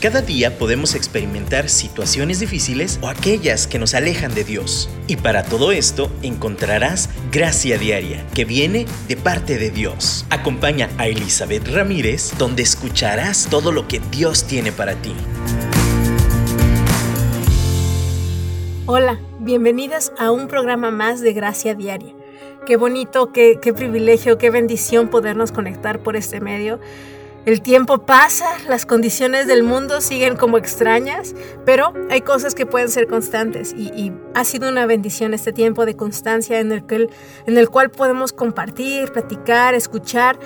Cada día podemos experimentar situaciones difíciles o aquellas que nos alejan de Dios. Y para todo esto encontrarás gracia diaria que viene de parte de Dios. Acompaña a Elizabeth Ramírez donde escucharás todo lo que Dios tiene para ti. Hola, bienvenidas a un programa más de Gracia Diaria. Qué bonito, qué, qué privilegio, qué bendición podernos conectar por este medio. El tiempo pasa, las condiciones del mundo siguen como extrañas, pero hay cosas que pueden ser constantes y, ha sido una bendición este tiempo de constancia en el, que, en el cual podemos compartir, platicar, escuchar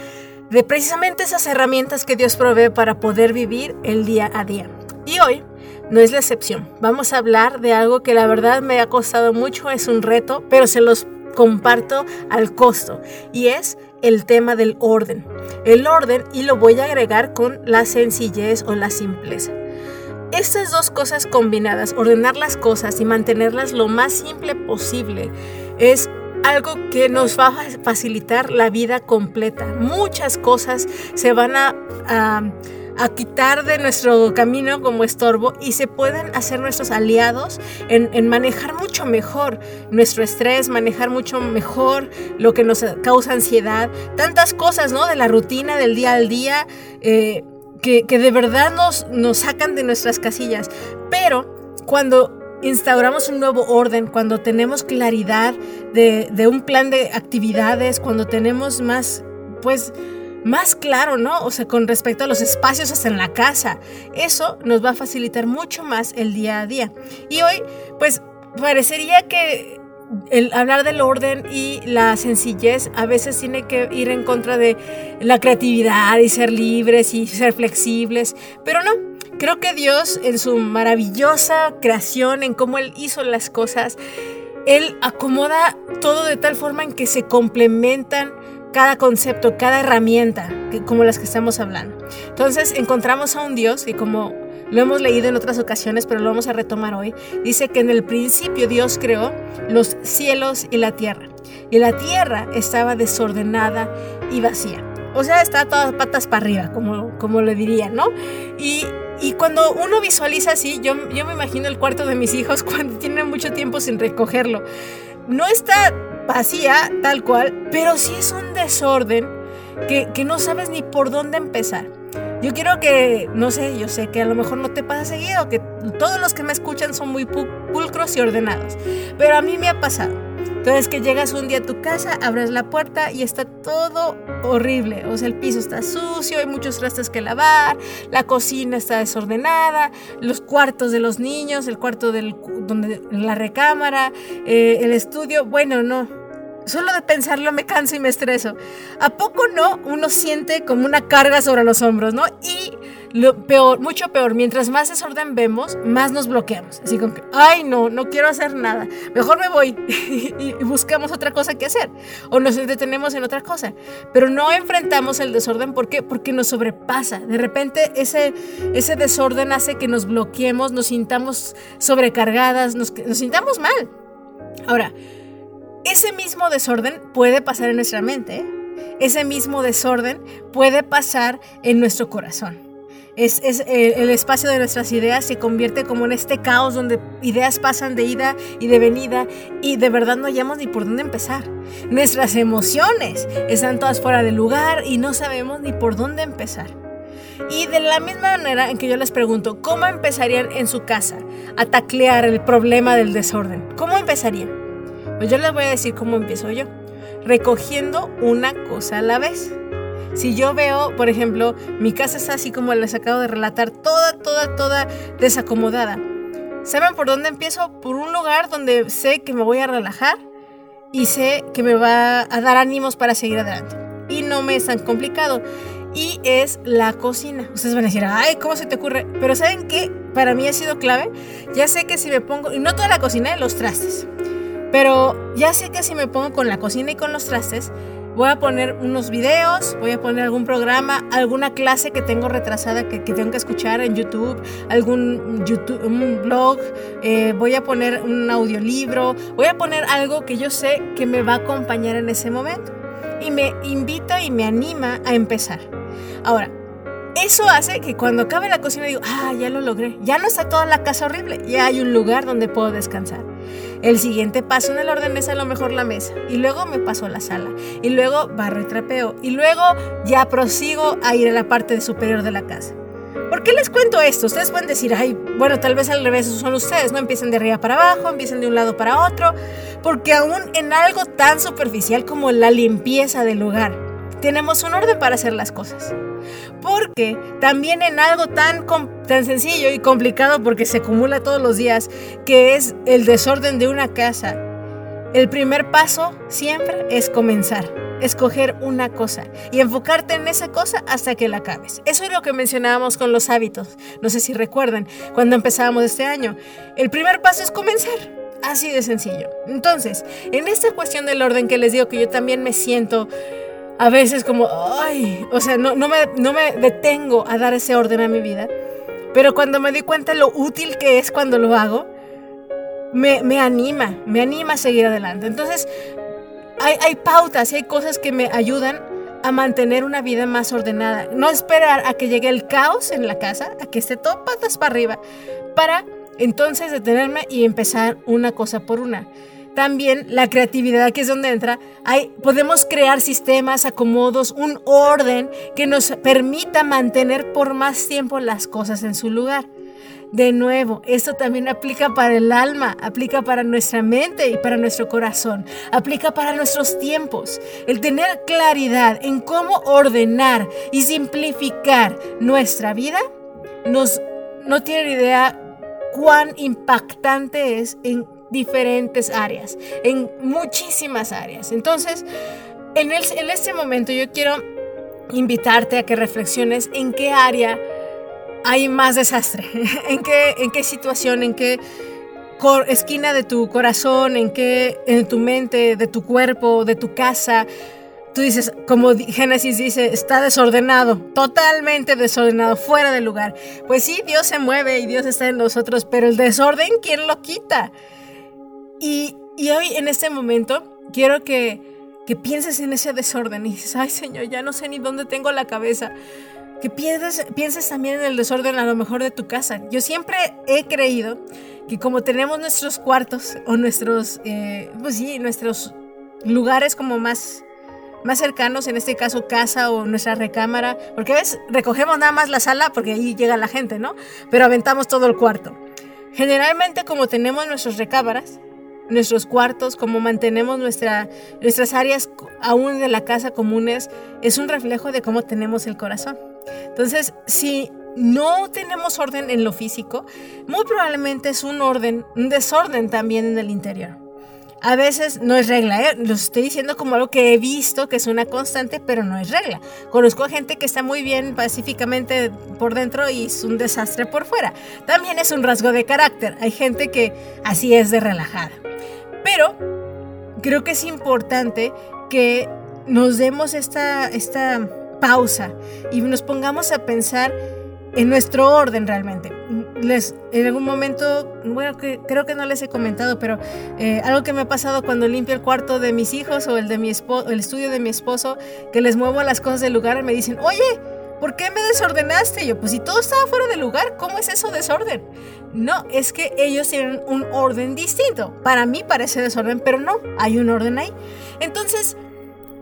de precisamente esas herramientas que Dios provee para poder vivir el día a día. Y hoy no es la excepción. Vamos a hablar de algo que la verdad me ha costado mucho, es un reto, pero se los comparto al costo y es el tema del orden. El orden y lo voy a agregar con la sencillez o la simpleza. Estas dos cosas combinadas, ordenar las cosas y mantenerlas lo más simple posible, es algo que nos va a facilitar la vida completa. Muchas cosas se van a, a, quitar de nuestro camino como estorbo y se pueden hacer nuestros aliados en, en, manejar mucho mejor nuestro estrés, manejar mucho mejor lo que nos causa ansiedad, tantas cosas, ¿no? De la rutina, del día al día, eh, que, que de verdad nos, nos sacan de nuestras casillas. Pero cuando instauramos un nuevo orden, cuando tenemos claridad de, un plan de actividades, cuando tenemos más, pues, más claro, ¿no? O sea, con respecto a los espacios hasta en la casa. Eso nos va a facilitar mucho más el día a día. Y hoy, pues, parecería que el hablar del orden y la sencillez a veces tiene que ir en contra de la creatividad y ser libres y ser flexibles, pero no, Creo que Dios en su maravillosa creación, en cómo Él hizo las cosas, Él acomoda todo de tal forma en que se complementan cada concepto, cada herramienta, como las que estamos hablando. Entonces encontramos a un Dios que como lo hemos leído en otras ocasiones, pero lo vamos a retomar hoy, dice que en el principio Dios creó los cielos y la tierra. Y la tierra estaba desordenada y vacía. O sea, está todas patas para arriba, como, como le dirían, ¿no? Y y cuando uno visualiza así, yo, yo me imagino el cuarto de mis hijos cuando tienen mucho tiempo sin recogerlo. No está vacía tal cual, pero sí es un desorden que, que no sabes ni por dónde empezar. Yo quiero que, no sé, yo sé que a lo mejor no te pasa seguido, que todos los que me escuchan son muy pulcros y ordenados, pero a mí me ha pasado. Entonces que llegas un día a tu casa, abres la puerta y está todo horrible. O sea, el piso está sucio, hay muchos trastes que lavar, la cocina está desordenada, los cuartos de los niños, el cuarto del, donde, la recámara, eh, el estudio. Bueno, no. Solo de pensarlo me canso y me estreso. ¿A poco no uno siente como una carga sobre los hombros, no? Y lo peor, mucho peor, mientras más desorden vemos, más nos bloqueamos. Así como que, ay, no, no quiero hacer nada. Mejor me voy y, buscamos otra cosa que hacer. O nos detenemos en otra cosa. Pero no enfrentamos el desorden. ¿Por qué? Porque nos sobrepasa. De repente ese, ese desorden hace que nos bloqueemos, nos sintamos sobrecargadas, nos, nos sintamos mal. Ahora, ese mismo desorden puede pasar en nuestra mente. ¿eh? Ese mismo desorden puede pasar en nuestro corazón. Es, el, espacio de nuestras ideas se convierte como en este caos donde ideas pasan de ida y de venida y de verdad no hallamos ni por dónde empezar. Nuestras emociones están todas fuera de lugar y no sabemos ni por dónde empezar. Y de la misma manera en que yo les pregunto, ¿cómo empezarían en su casa a taclear el problema del desorden? ¿Cómo empezarían? Pues yo les voy a decir cómo empiezo yo. Recogiendo una cosa a la vez. Si yo veo, por ejemplo, mi casa está así como les acabo de relatar, toda, toda, toda desacomodada. ¿Saben por dónde empiezo? Por un lugar donde sé que me voy a relajar y sé que me va a dar ánimos para seguir adelante. Y no me es tan complicado. Y es la cocina. Ustedes van a decir, ay, ¿cómo se te ocurre? Pero ¿saben qué? Para mí ha sido clave. Ya sé que si me pongo, y no toda la cocina, los trastes. Pero ya sé que si me pongo con la cocina y con los trastes, Voy a poner unos videos, voy a poner algún programa, alguna clase que tengo retrasada que, tengo que escuchar en YouTube, algún YouTube, un blog, eh, voy a poner un audiolibro, voy a poner algo que yo sé que me va a acompañar en ese momento. Y me invita y me anima a empezar. Ahora, Eso hace que cuando acabe la cocina digo, ah, ya lo logré, ya no está toda la casa horrible, ya hay un lugar donde puedo descansar. El siguiente paso en el orden es a lo mejor la mesa. Y luego me paso a la sala. Y luego barro y trapeo. Y luego ya prosigo a ir a la parte superior de la casa. ¿Por qué les cuento esto? Ustedes pueden decir, ay, bueno, tal vez al revés son ustedes, no empiecen de arriba para abajo, empiecen de un lado para otro, porque aún en algo tan superficial como la limpieza del lugar, tenemos un orden para hacer las cosas. Porque también en algo tan, tan sencillo y complicado porque se acumula todos los días, que es el desorden de una casa, el primer paso siempre es comenzar, escoger una cosa y enfocarte en esa cosa hasta que la acabes. Eso es lo que mencionábamos con los hábitos. No sé si recuerdan cuando empezábamos este año. El primer paso es comenzar. Así de sencillo. Entonces, en esta cuestión del orden que les digo que yo también me siento a veces como, ay, o sea, no, me, no me detengo a dar ese orden a mi vida. Pero cuando me di cuenta lo útil que es cuando lo hago, me, me anima, me anima a seguir adelante. Entonces, hay, hay pautas y hay cosas que me ayudan a mantener una vida más ordenada. No esperar a que llegue el caos en la casa, a que esté todo patas para arriba, para entonces detenerme y empezar una cosa por una también la creatividad, que es donde entra, hay, podemos crear sistemas, acomodos, un orden que nos permita mantener por más tiempo las cosas en su lugar. De nuevo, esto también aplica para el alma, aplica para nuestra mente y para nuestro corazón, aplica para nuestros tiempos. El tener claridad en cómo ordenar y simplificar nuestra vida nos no tiene idea cuán impactante es en diferentes áreas, en muchísimas áreas. Entonces, en, el, en este momento yo quiero invitarte a que reflexiones en qué área hay más desastre, en qué, en qué situación, en qué esquina de tu corazón, en qué, en tu mente, de tu cuerpo, de tu casa. Tú dices, como Génesis dice, está desordenado, totalmente desordenado, fuera de lugar. Pues sí, Dios se mueve y Dios está en nosotros, pero el desorden, ¿quién lo quita? Y, hoy, en este momento, quiero que, pienses en ese desorden y dices, ay Señor, ya no sé ni dónde tengo la cabeza. Que pienses, pienses también en el desorden a lo mejor de tu casa. Yo siempre he creído que como tenemos nuestros cuartos o nuestros, eh, pues sí, nuestros lugares como más más cercanos, en este caso casa o nuestra recámara, porque ves, recogemos nada más la sala porque ahí llega la gente, ¿no? Pero aventamos todo el cuarto. Generalmente como tenemos nuestras recámaras, nuestros cuartos, cómo mantenemos nuestra, nuestras áreas aún de la casa comunes, es un reflejo de cómo tenemos el corazón. Entonces, si no tenemos orden en lo físico, muy probablemente es un orden, un desorden también en el interior. A veces no es regla, ¿eh? lo estoy diciendo como algo que he visto, que es una constante, pero no es regla. Conozco a gente que está muy bien pacíficamente por dentro y es un desastre por fuera. También es un rasgo de carácter. Hay gente que así es de relajada. Pero creo que es importante que nos demos esta, esta pausa y nos pongamos a pensar en nuestro orden realmente. Les, en algún momento, bueno, creo que no les he comentado, pero eh, algo que me ha pasado cuando limpio el cuarto de mis hijos o el, de mi el estudio de mi esposo, que les muevo las cosas del lugar, me dicen, oye, ¿por qué me desordenaste? yo, pues si todo estaba fuera de lugar, ¿cómo es eso desorden? No, es que ellos tienen un orden distinto. Para mí parece desorden, pero no, hay un orden ahí. Entonces,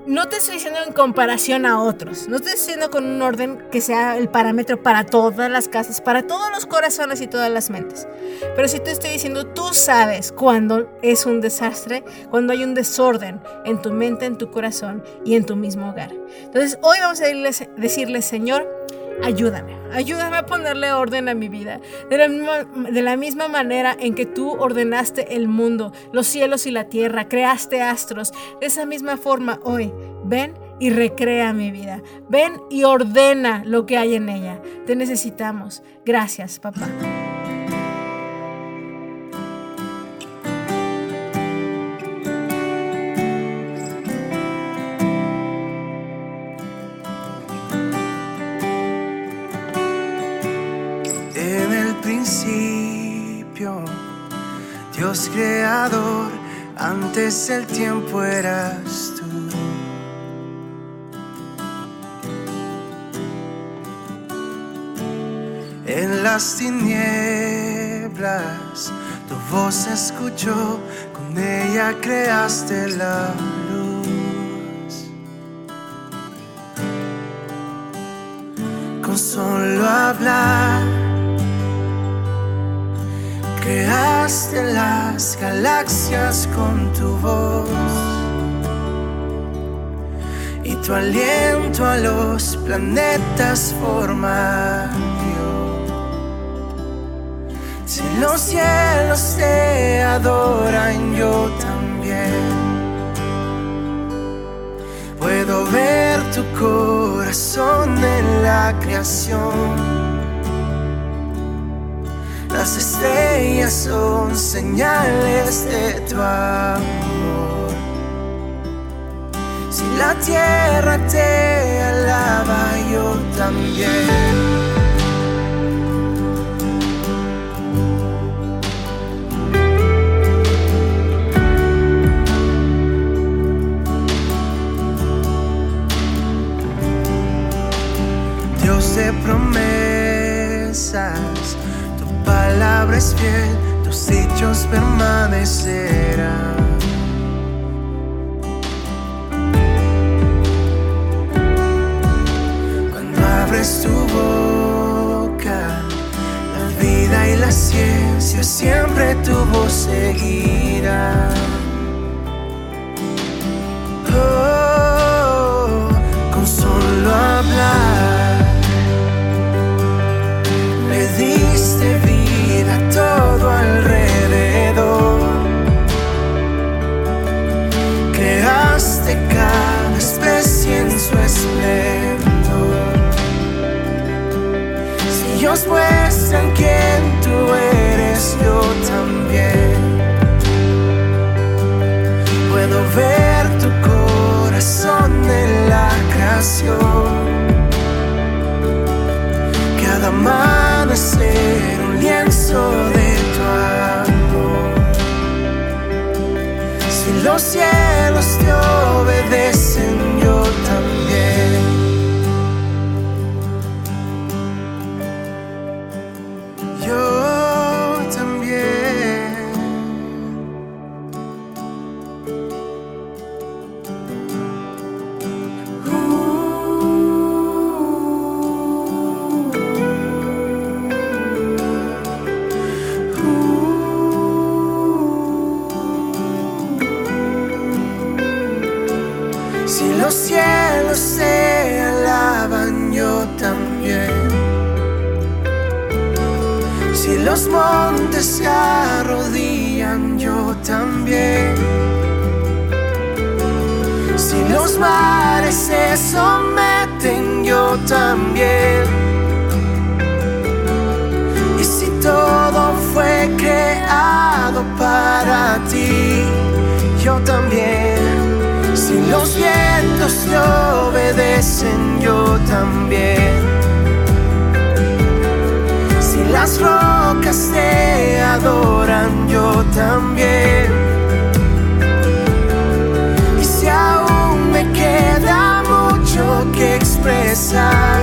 no te estoy diciendo en comparación a otros, no te estoy diciendo con un orden que sea el parámetro para todas las casas, para todos los corazones y todas las mentes. Pero si te estoy diciendo, tú sabes cuando es un desastre, cuando hay un desorden en tu mente, en tu corazón y en tu mismo hogar. Entonces, hoy vamos a decirle, Señor, ayúdame, ayúdame a ponerle orden a mi vida. De la, misma, manera en que tú ordenaste el mundo, los cielos y la tierra, creaste astros, de esa misma forma hoy, ven y recrea mi vida. Ven y ordena lo que hay en ella. Te necesitamos. Gracias, papá. Creador, antes el tiempo eras tú. en las tinieblas, tu voz escuchó, con ella creaste la luz. Con solo hablar, creaste las galaxias con tu voz y tu aliento a los planetas forma Si los cielos te adoran, yo también. Puedo ver tu corazón en la creación. Las estrellas son señales de tu amor. Si la tierra te alaba, yo también. Dios de promesas, palabra es fiel, tus dichos permanecerán. tu boca, la vida y la ciencia siempre tu voz seguirá. Oh, con solo hablar, se arrodillan, yo también. Si los mares se someten, yo también. Y si todo fue creado para ti, yo también. Si los vientos te obedecen, yo también. Las rocas te adoran, yo también. Y si aún me queda mucho que expresar,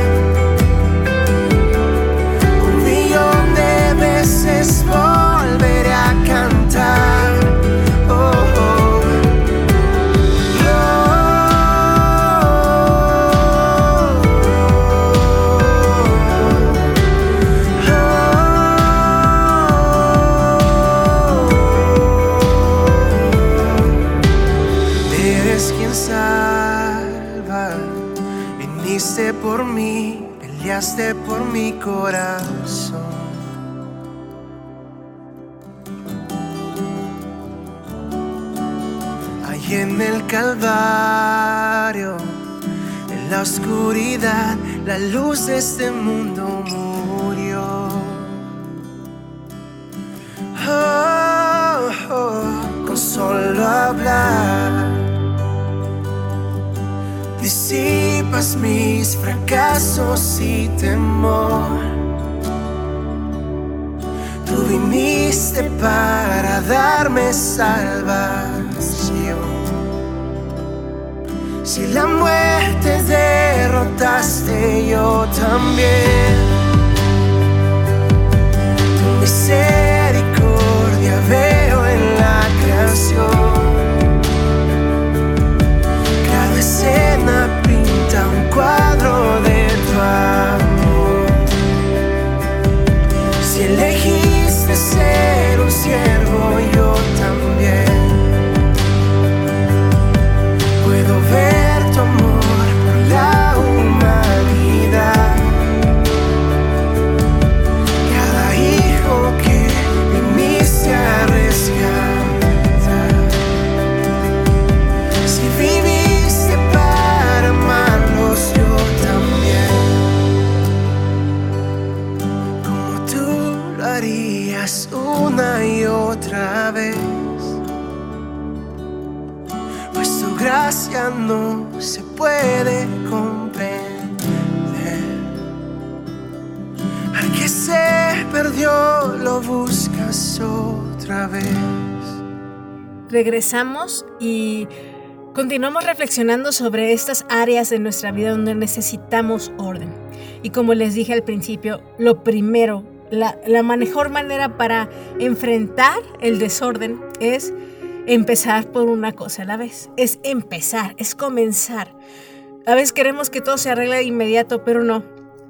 por mi corazón. Ahí en el Calvario, en la oscuridad, la luz de este mundo murió. Oh, oh, con solo hablar, disipas mis fracasos y temor. Tú viniste para darme salvación. Si la muerte derrotaste, yo también. gracia otra vez. Regresamos y continuamos reflexionando sobre estas áreas de nuestra vida donde necesitamos orden. Y como les dije al principio, lo primero, la, la mejor manera para enfrentar el desorden es empezar por una cosa a la vez. Es empezar, es comenzar. A veces queremos que todo se arregle de inmediato, pero no.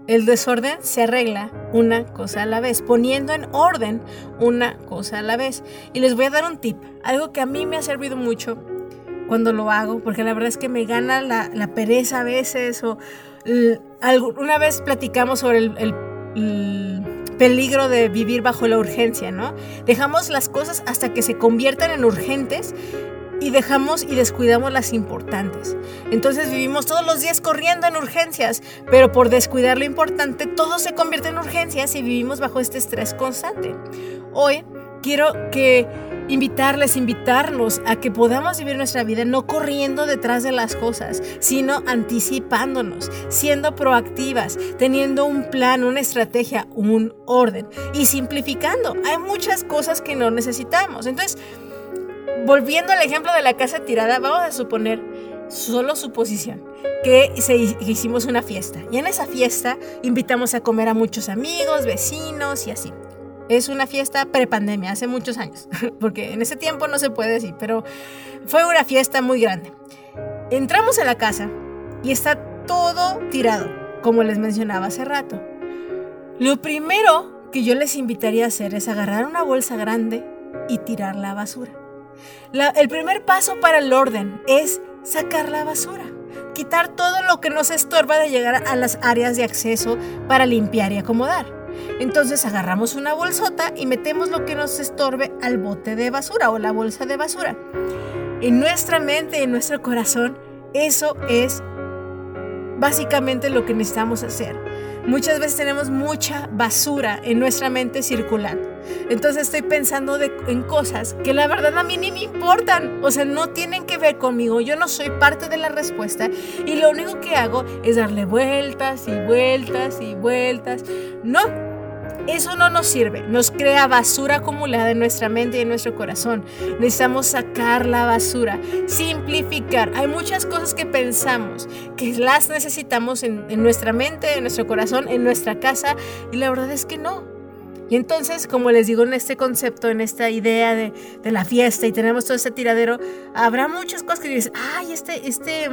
El desorden se arregla una cosa a la vez, poniendo en orden una cosa a la vez. Y les voy a dar un tip, algo que a mí me ha servido mucho cuando lo hago, porque la verdad es que me gana la, pereza a veces. O una vez platicamos sobre el, el peligro de vivir bajo la urgencia, ¿no? Dejamos las cosas hasta que se conviertan en urgentes y dejamos y descuidamos las importantes. Entonces vivimos todos los días corriendo en urgencias, pero por descuidar lo importante todo se convierte en urgencias y vivimos bajo este estrés constante. Hoy quiero que invitarles, invitarnos a que podamos vivir nuestra vida no corriendo detrás de las cosas, sino anticipándonos, siendo proactivas, teniendo un plan, una estrategia, un orden y simplificando. Hay muchas cosas que no necesitamos. Entonces, volviendo al ejemplo de la casa tirada, vamos a suponer, solo suposición, que, se, hicimos una fiesta. Y en esa fiesta invitamos a comer a muchos amigos, vecinos y así. Es una fiesta prepandemia, hace muchos años, porque en ese tiempo no se puede decir, pero fue una fiesta muy grande. Entramos a la casa y está todo tirado, como les mencionaba hace rato. Lo primero que yo les invitaría a hacer es agarrar una bolsa grande y tirar la basura. El primer paso para el orden es sacar la basura, quitar todo lo que nos estorba de llegar a las áreas de acceso para limpiar y acomodar. Entonces agarramos una bolsota y metemos lo que nos estorbe al bote de basura o la bolsa de basura. En nuestra mente, en nuestro corazón, eso es básicamente lo que necesitamos hacer. Muchas veces tenemos mucha basura en nuestra mente circulando. Entonces estoy pensando en cosas que la verdad a mí ni me importan. O sea, no tienen que ver conmigo. Yo no soy parte de la respuesta. Y lo único que hago es darle vueltas y vueltas y vueltas. No, eso no nos sirve, nos crea basura acumulada en nuestra mente y en nuestro corazón. Necesitamos sacar la basura, simplificar. Hay muchas cosas que pensamos que las necesitamos en, nuestra mente, en nuestro corazón, en nuestra casa y la verdad es que no. Y entonces, como les digo en este concepto, en esta idea de, la fiesta y tenemos todo ese tiradero, habrá muchas cosas que dices, ay, este, este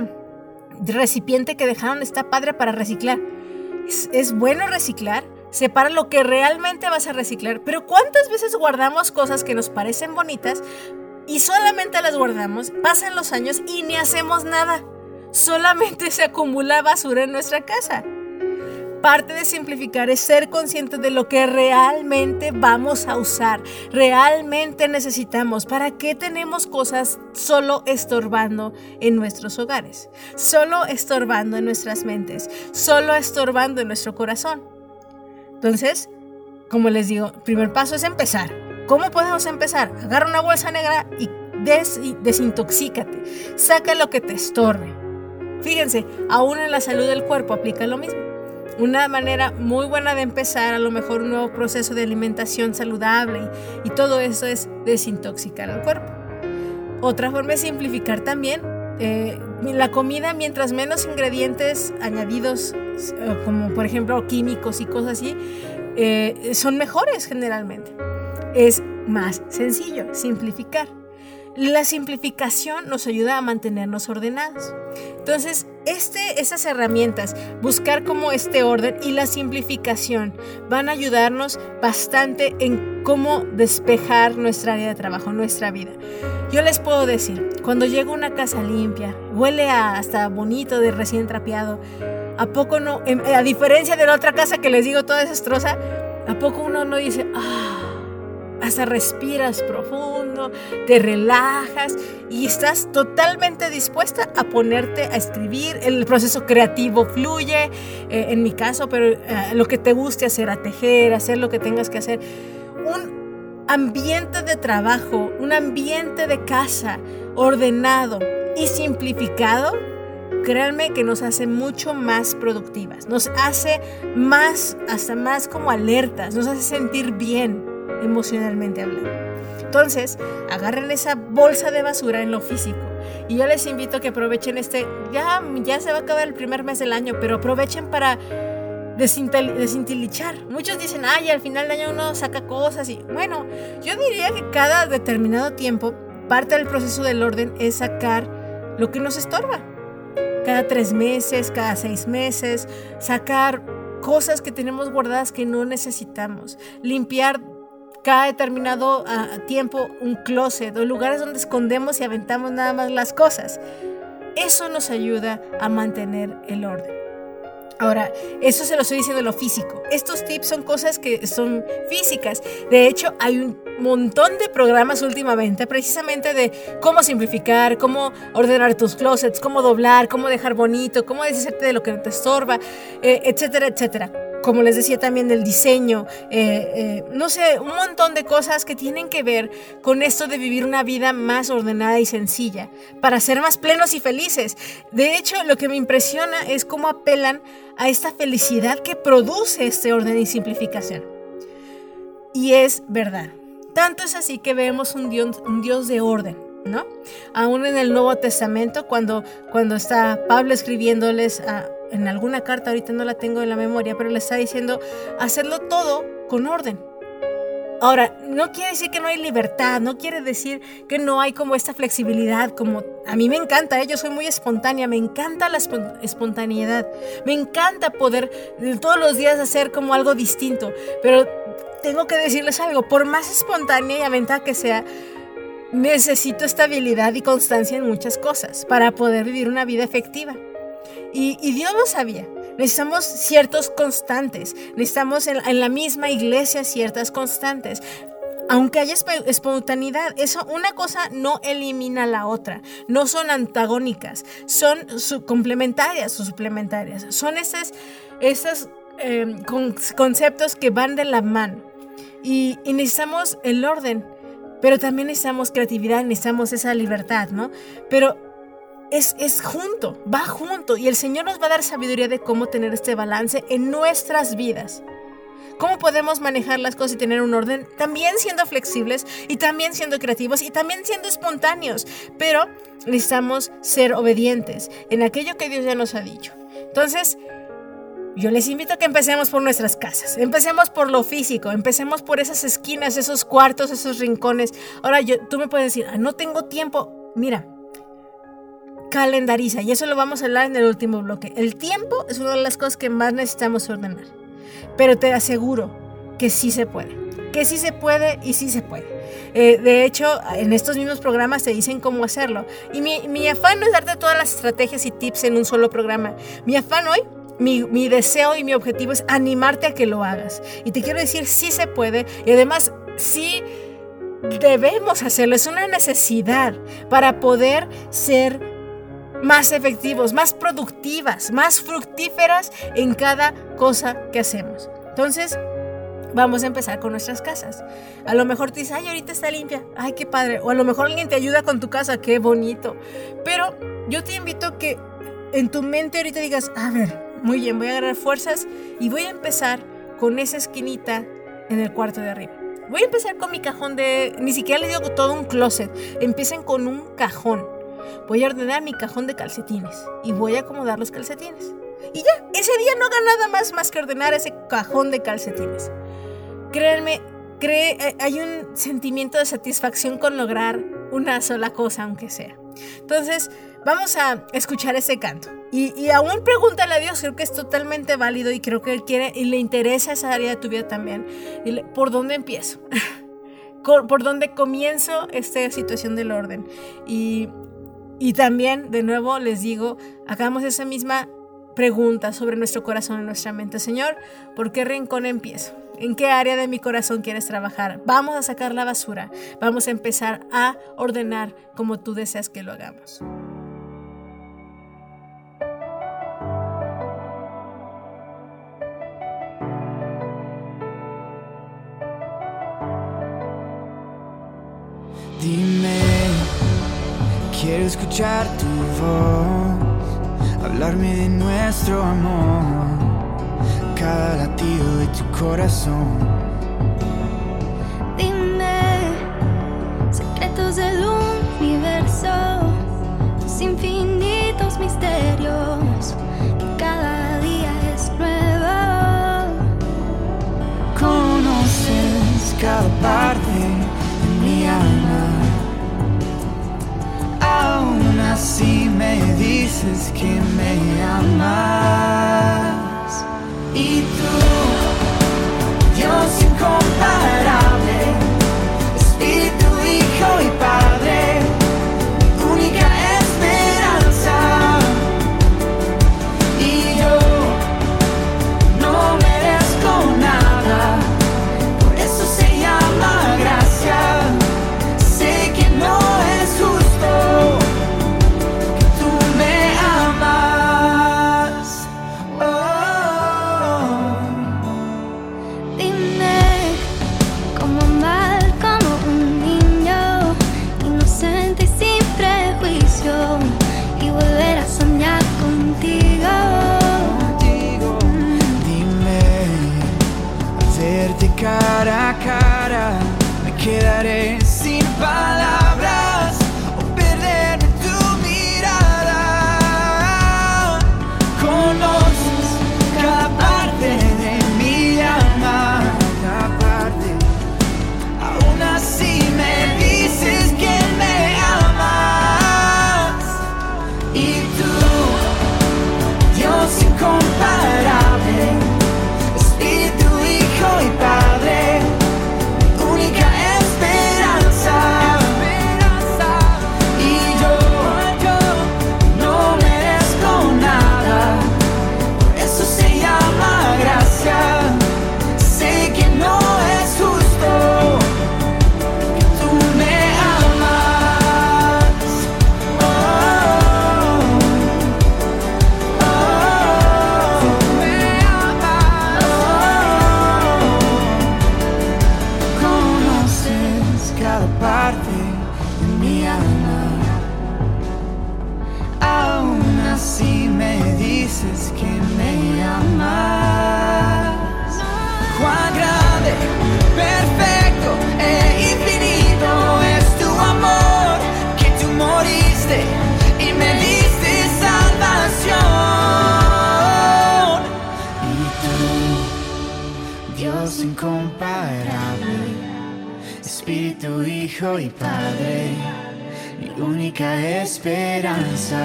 recipiente que dejaron está padre para reciclar. es bueno reciclar? Separa lo que realmente vas a reciclar. Pero ¿cuántas veces guardamos cosas que nos parecen bonitas y solamente las guardamos, pasan los años y ni hacemos nada? Solamente se acumula basura en nuestra casa. Parte de simplificar es ser consciente de lo que realmente vamos a usar, realmente necesitamos. ¿Para qué tenemos cosas solo estorbando en nuestros hogares? Solo estorbando en nuestras mentes, solo estorbando en nuestro corazón. Entonces, como les digo, primer paso es empezar. ¿Cómo podemos empezar? Agarra una bolsa negra y des desintoxícate. Saca lo que te estorbe. Fíjense, aún en la salud del cuerpo aplica lo mismo. Una manera muy buena de empezar a lo mejor un nuevo proceso de alimentación saludable y, todo eso es desintoxicar el cuerpo. Otra forma es simplificar también eh, la comida mientras menos ingredientes añadidos eh, como por ejemplo químicos y cosas así, eh, son mejores generalmente. Es más sencillo, simplificar. La simplificación nos ayuda a mantenernos ordenados. Entonces, este, estas herramientas, buscar como este orden y la simplificación van a ayudarnos bastante en cómo despejar nuestra área de trabajo, nuestra vida. Yo les puedo decir, cuando llego a una casa limpia, huele hasta bonito de recién trapeado, ¿A poco no? Em, a diferencia de la otra casa que les digo toda desastrosa, ¿a poco uno no dice, ah, hasta respiras profundo, te relajas y estás totalmente dispuesta a ponerte a escribir, el proceso creativo fluye, eh, en mi caso, pero eh, lo que te guste hacer, a tejer, hacer lo que tengas que hacer. Un ambiente de trabajo, un ambiente de casa ordenado y simplificado, créanme que nos hace mucho más productivas, nos hace más, hasta más como alertas, nos hace sentir bien emocionalmente hablando. Entonces, agarren esa bolsa de basura en lo físico y yo les invito a que aprovechen este, ya, ya se va a acabar el primer mes del año, pero aprovechen para desintilichar. Muchos dicen, ay, al final del año uno saca cosas y bueno, yo diría que cada determinado tiempo parte del proceso del orden es sacar lo que nos estorba. Cada tres meses, cada seis meses, sacar cosas que tenemos guardadas que no necesitamos. Limpiar cada determinado ah, tiempo un closet o lugares donde escondemos y aventamos nada más las cosas. Eso nos ayuda a mantener el orden. Ahora, eso se lo estoy diciendo lo físico. Estos tips son cosas que son físicas. De hecho, hay un montón de programas últimamente precisamente de cómo simplificar, cómo ordenar tus closets, cómo doblar, cómo dejar bonito, cómo deshacerte de lo que te estorba, eh, etcétera, etcétera como les decía también del diseño, eh, eh, no sé, un montón de cosas que tienen que ver con esto de vivir una vida más ordenada y sencilla, para ser más plenos y felices. De hecho, lo que me impresiona es cómo apelan a esta felicidad que produce este orden y simplificación. Y es verdad. Tanto es así que vemos un Dios, un Dios de orden, ¿no? Aún en el Nuevo Testamento, cuando, cuando está Pablo escribiéndoles a, en alguna carta, ahorita no la tengo en la memoria, pero le está diciendo hacerlo todo con orden. Ahora, no quiere decir que no hay libertad, no quiere decir que no hay como esta flexibilidad, como a mí me encanta, ¿eh? yo soy muy espontánea, me encanta la espontaneidad, me encanta poder todos los días hacer como algo distinto, pero tengo que decirles algo, por más espontánea y aventada que sea, necesito estabilidad y constancia en muchas cosas para poder vivir una vida efectiva. Y, Dios lo sabía. Necesitamos ciertos constantes. Necesitamos en, la misma iglesia ciertas constantes aunque haya espontaneidad, eso una cosa no elimina la otra, no son antagónicas, son complementarias o suplementarias, son esos, esos em, conceptos que van de la mano y, y, necesitamos el orden, pero también necesitamos creatividad, necesitamos esa libertad, ¿no? Pero es, junto, va junto. Y el Señor nos va a dar sabiduría de cómo tener este balance en nuestras vidas. ¿Cómo podemos manejar las cosas y tener un orden? También siendo flexibles y también siendo creativos y también siendo espontáneos. Pero necesitamos ser obedientes en aquello que Dios ya nos ha dicho. Entonces, yo les invito a que empecemos por nuestras casas, empecemos por lo físico, empecemos por esas esquinas, esos cuartos, esos rincones. Ahora, yo, tú me puedes decir, ah, no tengo tiempo. Mira, calendariza. Y eso lo vamos a hablar en el último bloque. El tiempo es una de las cosas que más necesitamos ordenar. Pero te aseguro que sí se puede. Que sí se puede y sí se puede. Eh, de hecho, en estos mismos programas te dicen cómo hacerlo. Y mi, mi, afán no es darte todas las estrategias y tips en un solo programa. Mi afán hoy, mi, mi deseo y mi objetivo es animarte a que lo hagas. Y te quiero decir, sí se puede. Y además, sí debemos hacerlo. Es una necesidad para poder ser más efectivos, más productivas, más fructíferas en cada cosa que hacemos. Entonces, vamos a empezar con nuestras casas. A lo mejor te dices, ay, ahorita está limpia, ay, qué padre. O a lo mejor alguien te ayuda con tu casa, qué bonito. Pero yo te invito a que en tu mente ahorita digas, a ver, muy bien, voy a agarrar fuerzas y voy a empezar con esa esquinita en el cuarto de arriba. Voy a empezar con mi cajón de, ni siquiera le digo todo un closet, empiecen con un cajón voy a ordenar mi cajón de calcetines y voy a acomodar los calcetines. Y ya, ese día no haga nada más más que ordenar ese cajón de calcetines. Créanme, cree, eh, hay un sentimiento de satisfacción con lograr una sola cosa, aunque sea. Entonces, vamos a escuchar ese canto. Y, y, aún pregúntale a Dios, creo que es totalmente válido y creo que Él quiere y le interesa esa área de tu vida también. ¿por dónde empiezo? ¿Por dónde comienzo esta situación del orden? Y y también, de nuevo, les digo, hagamos esa misma pregunta sobre nuestro corazón y nuestra mente. Señor, ¿por qué rincón empiezo? ¿En qué área de mi corazón quieres trabajar? Vamos a sacar la basura. Vamos a empezar a ordenar como tú deseas que lo hagamos. Escuchar tu voz, hablarme de nuestro amor, cada latido de tu corazón. Dime secretos del universo, tus infinitos misterios, que cada día es nuevo. Conoces cada parte de mi alma. Así me dices que me amas. Y tú,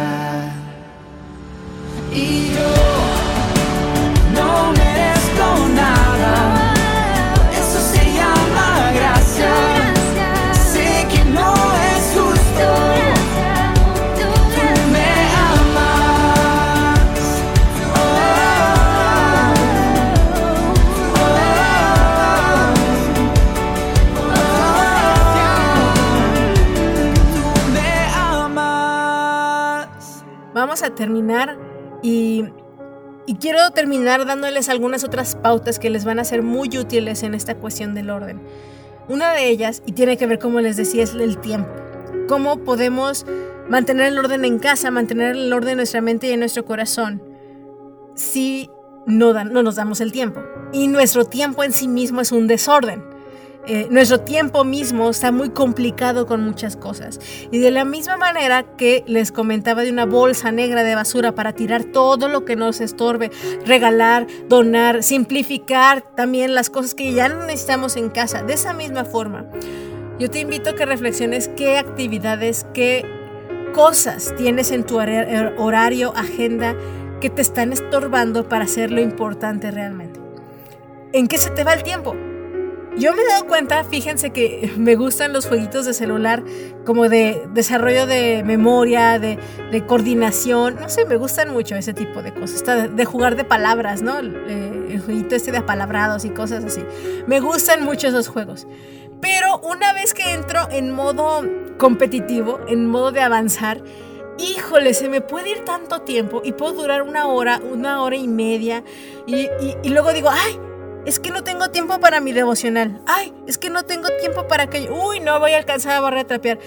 esperanza. Y A terminar y, y quiero terminar dándoles algunas otras pautas que les van a ser muy útiles en esta cuestión del orden. Una de ellas, y tiene que ver, como les decía, es el tiempo. Cómo podemos mantener el orden en casa, mantener el orden en nuestra mente y en nuestro corazón si no, dan- no nos damos el tiempo. Y nuestro tiempo en sí mismo es un desorden. Eh, nuestro tiempo mismo está muy complicado con muchas cosas. Y de la misma manera que les comentaba de una bolsa negra de basura para tirar todo lo que nos estorbe, regalar, donar, simplificar también las cosas que ya no necesitamos en casa. De esa misma forma, yo te invito a que reflexiones qué actividades, qué cosas tienes en tu hora- horario, agenda, que te están estorbando para hacer lo importante realmente. ¿En qué se te va el tiempo? Yo me he dado cuenta, fíjense que me gustan los jueguitos de celular como de desarrollo de memoria, de, coordinación, no sé, me gustan mucho ese tipo de cosas, Está de, jugar de palabras, ¿no? Eh, el jueguito este de apalabrados y cosas así. Me gustan mucho esos juegos. Pero una vez que entro en modo competitivo, en modo de avanzar, híjole, se me puede ir tanto tiempo y puedo durar una hora, una hora y media y- y luego digo, ay, es que no tengo tiempo para mi devocional. Ay, es que no tengo tiempo para que... Uy, no voy a alcanzar a barrer a trapear.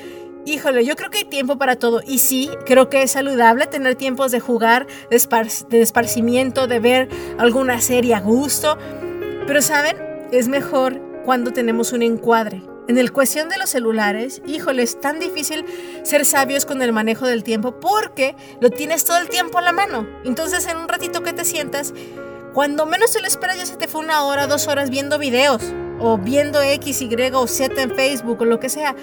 híjole, yo creo que hay tiempo para todo. Y sí, creo que es saludable tener tiempos de jugar, de, de esparcimiento, de ver alguna serie a gusto. Pero, ¿saben? Es mejor cuando tenemos un encuadre. En el cuestión de los celulares, híjole, es tan difícil ser sabios con el manejo del tiempo porque lo tienes todo el tiempo a la mano. Entonces, en un ratito que te sientas, cuando menos te lo esperas, ya se te fue una hora, dos horas viendo videos o viendo X, Y o Z en Facebook o lo que sea.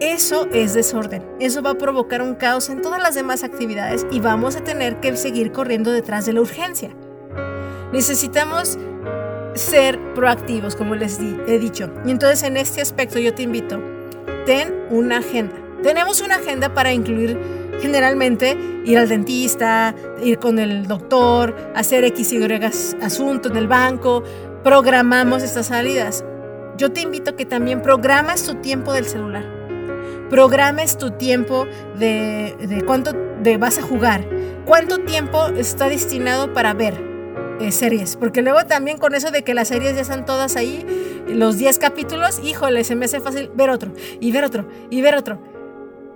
Eso es desorden. Eso va a provocar un caos en todas las demás actividades y vamos a tener que seguir corriendo detrás de la urgencia. Necesitamos ser proactivos, como les di- he dicho. Y entonces en este aspecto yo te invito, ten una agenda. Tenemos una agenda para incluir generalmente ir al dentista, ir con el doctor, hacer X y asunto en el banco, programamos estas salidas. Yo te invito a que también programas tu tiempo del celular. Programes tu tiempo de, de cuánto de vas a jugar. ¿Cuánto tiempo está destinado para ver? eh, series, porque luego también con eso de que las series ya están todas ahí, los 10 capítulos, híjole, se me hace fácil ver otro, y ver otro, y ver otro.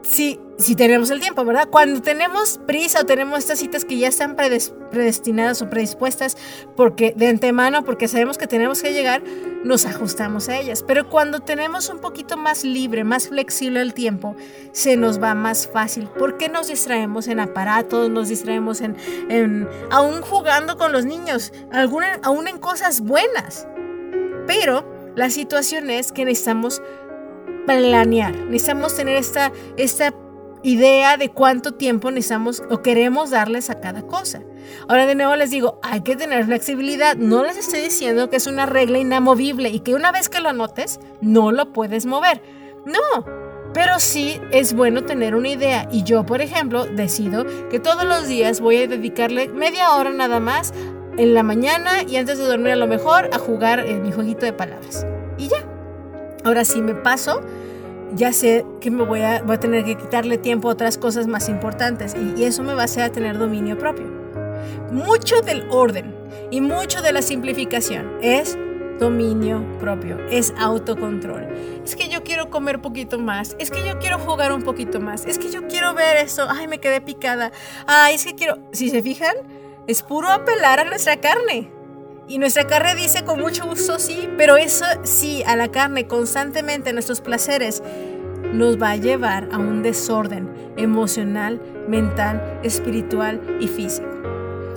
Sí, si tenemos el tiempo, ¿verdad? Cuando tenemos prisa o tenemos estas citas que ya están predes- predestinadas o predispuestas porque de antemano, porque sabemos que tenemos que llegar, nos ajustamos a ellas. Pero cuando tenemos un poquito más libre, más flexible el tiempo, se nos va más fácil. porque nos distraemos en aparatos, nos distraemos en, en aún jugando con los niños, alguna, aún en cosas buenas? Pero la situación es que necesitamos planear, necesitamos tener esta, esta idea de cuánto tiempo necesitamos o queremos darles a cada cosa. Ahora de nuevo les digo, hay que tener flexibilidad. No les estoy diciendo que es una regla inamovible y que una vez que lo anotes, no lo puedes mover. No, pero sí es bueno tener una idea. Y yo, por ejemplo, decido que todos los días voy a dedicarle media hora nada más en la mañana y antes de dormir a lo mejor a jugar eh, mi jueguito de palabras. Y ya. Ahora si me paso, ya sé que me voy a, voy a tener que quitarle tiempo a otras cosas más importantes y, eso me va a hacer tener dominio propio. Mucho del orden y mucho de la simplificación es dominio propio, es autocontrol. Es que yo quiero comer poquito más, es que yo quiero jugar un poquito más, es que yo quiero ver esto, ay, me quedé picada, ay, es que quiero, si se fijan, es puro apelar a nuestra carne. Y nuestra carne dice con mucho gusto sí, pero eso sí, a la carne constantemente, nuestros placeres, nos va a llevar a un desorden emocional, mental, espiritual y físico.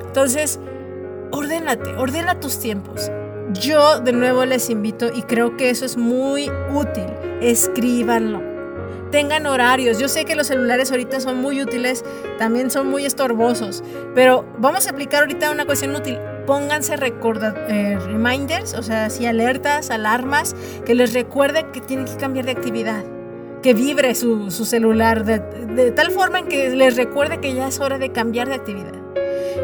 Entonces, ordénate, ordena tus tiempos. Yo de nuevo les invito y creo que eso es muy útil. Escríbanlo. Tengan horarios. Yo sé que los celulares ahorita son muy útiles, también son muy estorbosos, pero vamos a aplicar ahorita una cuestión útil. Pónganse recorda, eh, reminders, o sea, así alertas, alarmas, que les recuerde que tienen que cambiar de actividad que vibre su, su celular de, de, tal forma en que les recuerde que ya es hora de cambiar de actividad.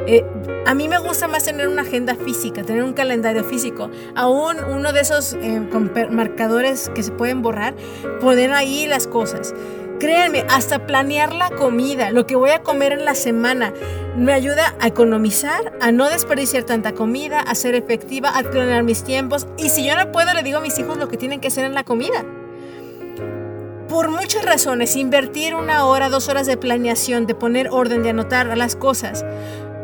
Eh, a mí me gusta más tener una agenda física, tener un calendario físico, aún uno de esos eh, marcadores que se pueden borrar, poner ahí las cosas. Créanme, hasta planear la comida, lo que voy a comer en la semana, me ayuda a economizar, a no desperdiciar tanta comida, a ser efectiva, a planear mis tiempos. Y si yo no puedo, le digo a mis hijos lo que tienen que hacer en la comida por muchas razones, invertir una hora, dos horas de planeación, de poner orden, de anotar las cosas,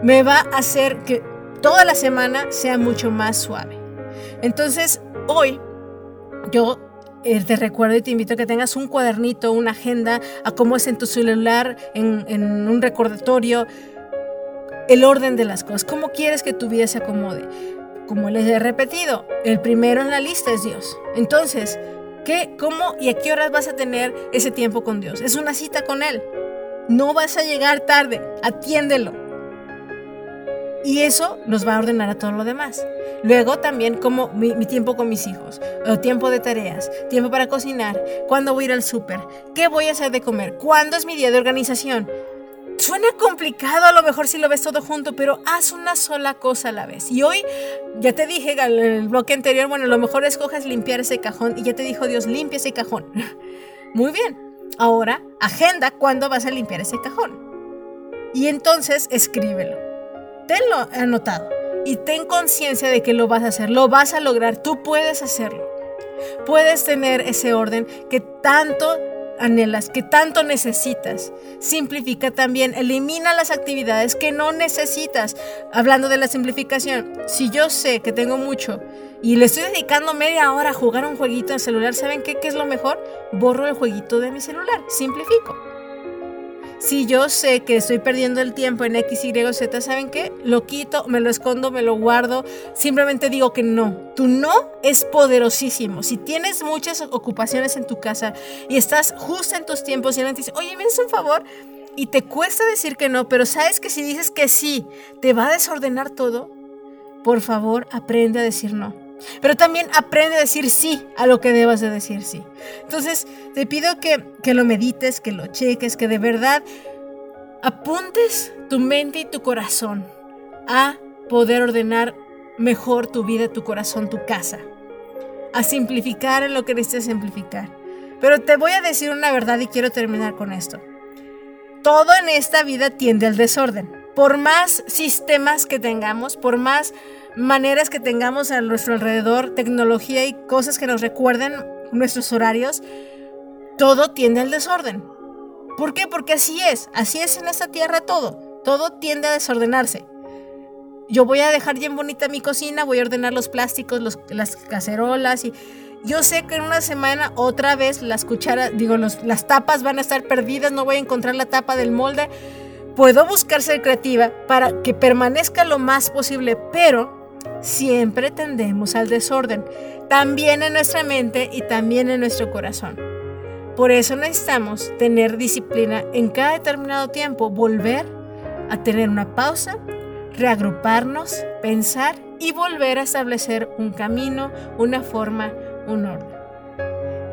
me va a hacer que toda la semana sea mucho más suave. Entonces, hoy yo te recuerdo y te invito a que tengas un cuadernito, una agenda, a cómo es en tu celular, en, en un recordatorio, el orden de las cosas, cómo quieres que tu vida se acomode. Como les he repetido, el primero en la lista es Dios. Entonces, ¿Qué, cómo y a qué horas vas a tener ese tiempo con Dios? Es una cita con Él. No vas a llegar tarde, atiéndelo. Y eso nos va a ordenar a todo lo demás. Luego también como mi, tiempo con mis hijos, tiempo de tareas, tiempo para cocinar, cuándo voy a ir al súper, qué voy a hacer de comer, cuándo es mi día de organización. Suena complicado a lo mejor si lo ves todo junto, pero haz una sola cosa a la vez. Y hoy, ya te dije en el bloque anterior, bueno, lo mejor escoges limpiar ese cajón y ya te dijo Dios, limpia ese cajón. Muy bien. Ahora, agenda cuándo vas a limpiar ese cajón. Y entonces escríbelo. Tenlo anotado. Y ten conciencia de que lo vas a hacer, lo vas a lograr, tú puedes hacerlo. Puedes tener ese orden que tanto anhelas, que tanto necesitas. Simplifica también, elimina las actividades que no necesitas. Hablando de la simplificación, si yo sé que tengo mucho y le estoy dedicando media hora a jugar un jueguito en celular, ¿saben qué, qué es lo mejor? Borro el jueguito de mi celular, simplifico. Si yo sé que estoy perdiendo el tiempo en X, Y, Z, ¿saben qué? Lo quito, me lo escondo, me lo guardo. Simplemente digo que no. Tu no es poderosísimo. Si tienes muchas ocupaciones en tu casa y estás justo en tus tiempos y alguien te dice, oye, ¿me haces un favor? Y te cuesta decir que no, pero sabes que si dices que sí, te va a desordenar todo. Por favor, aprende a decir no. Pero también aprende a decir sí a lo que debas de decir sí. Entonces, te pido que, que lo medites, que lo cheques, que de verdad apuntes tu mente y tu corazón a poder ordenar mejor tu vida, tu corazón, tu casa. A simplificar en lo que necesites simplificar. Pero te voy a decir una verdad y quiero terminar con esto. Todo en esta vida tiende al desorden. Por más sistemas que tengamos, por más maneras que tengamos a nuestro alrededor, tecnología y cosas que nos recuerden nuestros horarios, todo tiende al desorden. ¿Por qué? Porque así es, así es en esta tierra todo, todo tiende a desordenarse. Yo voy a dejar bien bonita mi cocina, voy a ordenar los plásticos, las cacerolas y yo sé que en una semana otra vez las cucharas, digo, las tapas van a estar perdidas, no voy a encontrar la tapa del molde. Puedo buscar ser creativa para que permanezca lo más posible, pero siempre tendemos al desorden, también en nuestra mente y también en nuestro corazón. Por eso necesitamos tener disciplina en cada determinado tiempo, volver a tener una pausa, reagruparnos, pensar y volver a establecer un camino, una forma, un orden.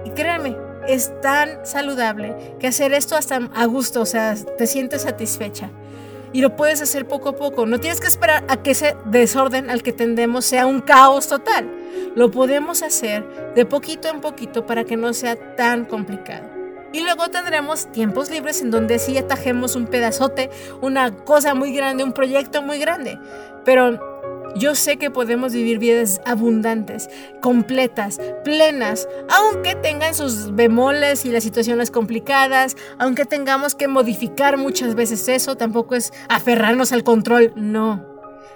Y créanme, es tan saludable que hacer esto hasta a gusto, o sea, te sientes satisfecha y lo puedes hacer poco a poco. No tienes que esperar a que ese desorden al que tendemos sea un caos total. Lo podemos hacer de poquito en poquito para que no sea tan complicado. Y luego tendremos tiempos libres en donde sí atajemos un pedazote, una cosa muy grande, un proyecto muy grande. Pero yo sé que podemos vivir vidas abundantes, completas, plenas, aunque tengan sus bemoles y las situaciones complicadas, aunque tengamos que modificar muchas veces eso, tampoco es aferrarnos al control, no.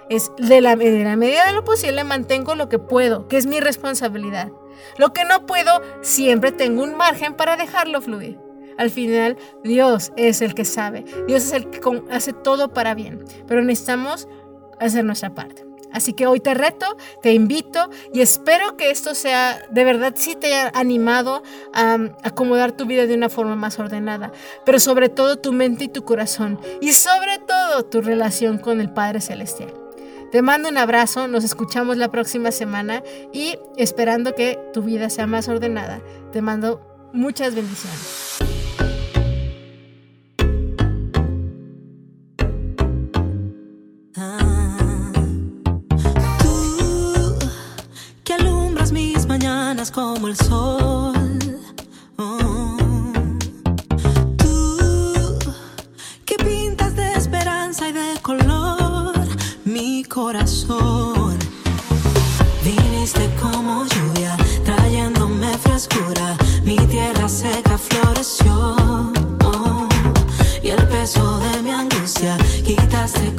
Es de la, medida de lo posible mantengo lo que puedo, que es mi responsabilidad. Lo que no puedo, siempre tengo un margen para dejarlo fluir. Al final, Dios es el que sabe. Dios es el que hace todo para bien. Pero necesitamos hacer nuestra parte. Así que hoy te reto, te invito y espero que esto sea de verdad sí te haya animado a, acomodar tu vida de una forma más ordenada, pero sobre todo tu mente y tu corazón y sobre todo tu relación con el Padre Celestial. Te mando un abrazo, nos escuchamos la próxima semana y esperando que tu vida sea más ordenada. Te mando muchas bendiciones. Como el sol. Oh. Tú que pintas de esperanza y de color mi corazón. Viniste como lluvia, trayéndome frescura. Mi tierra seca floreció. Oh. Y el peso de mi angustia quitaste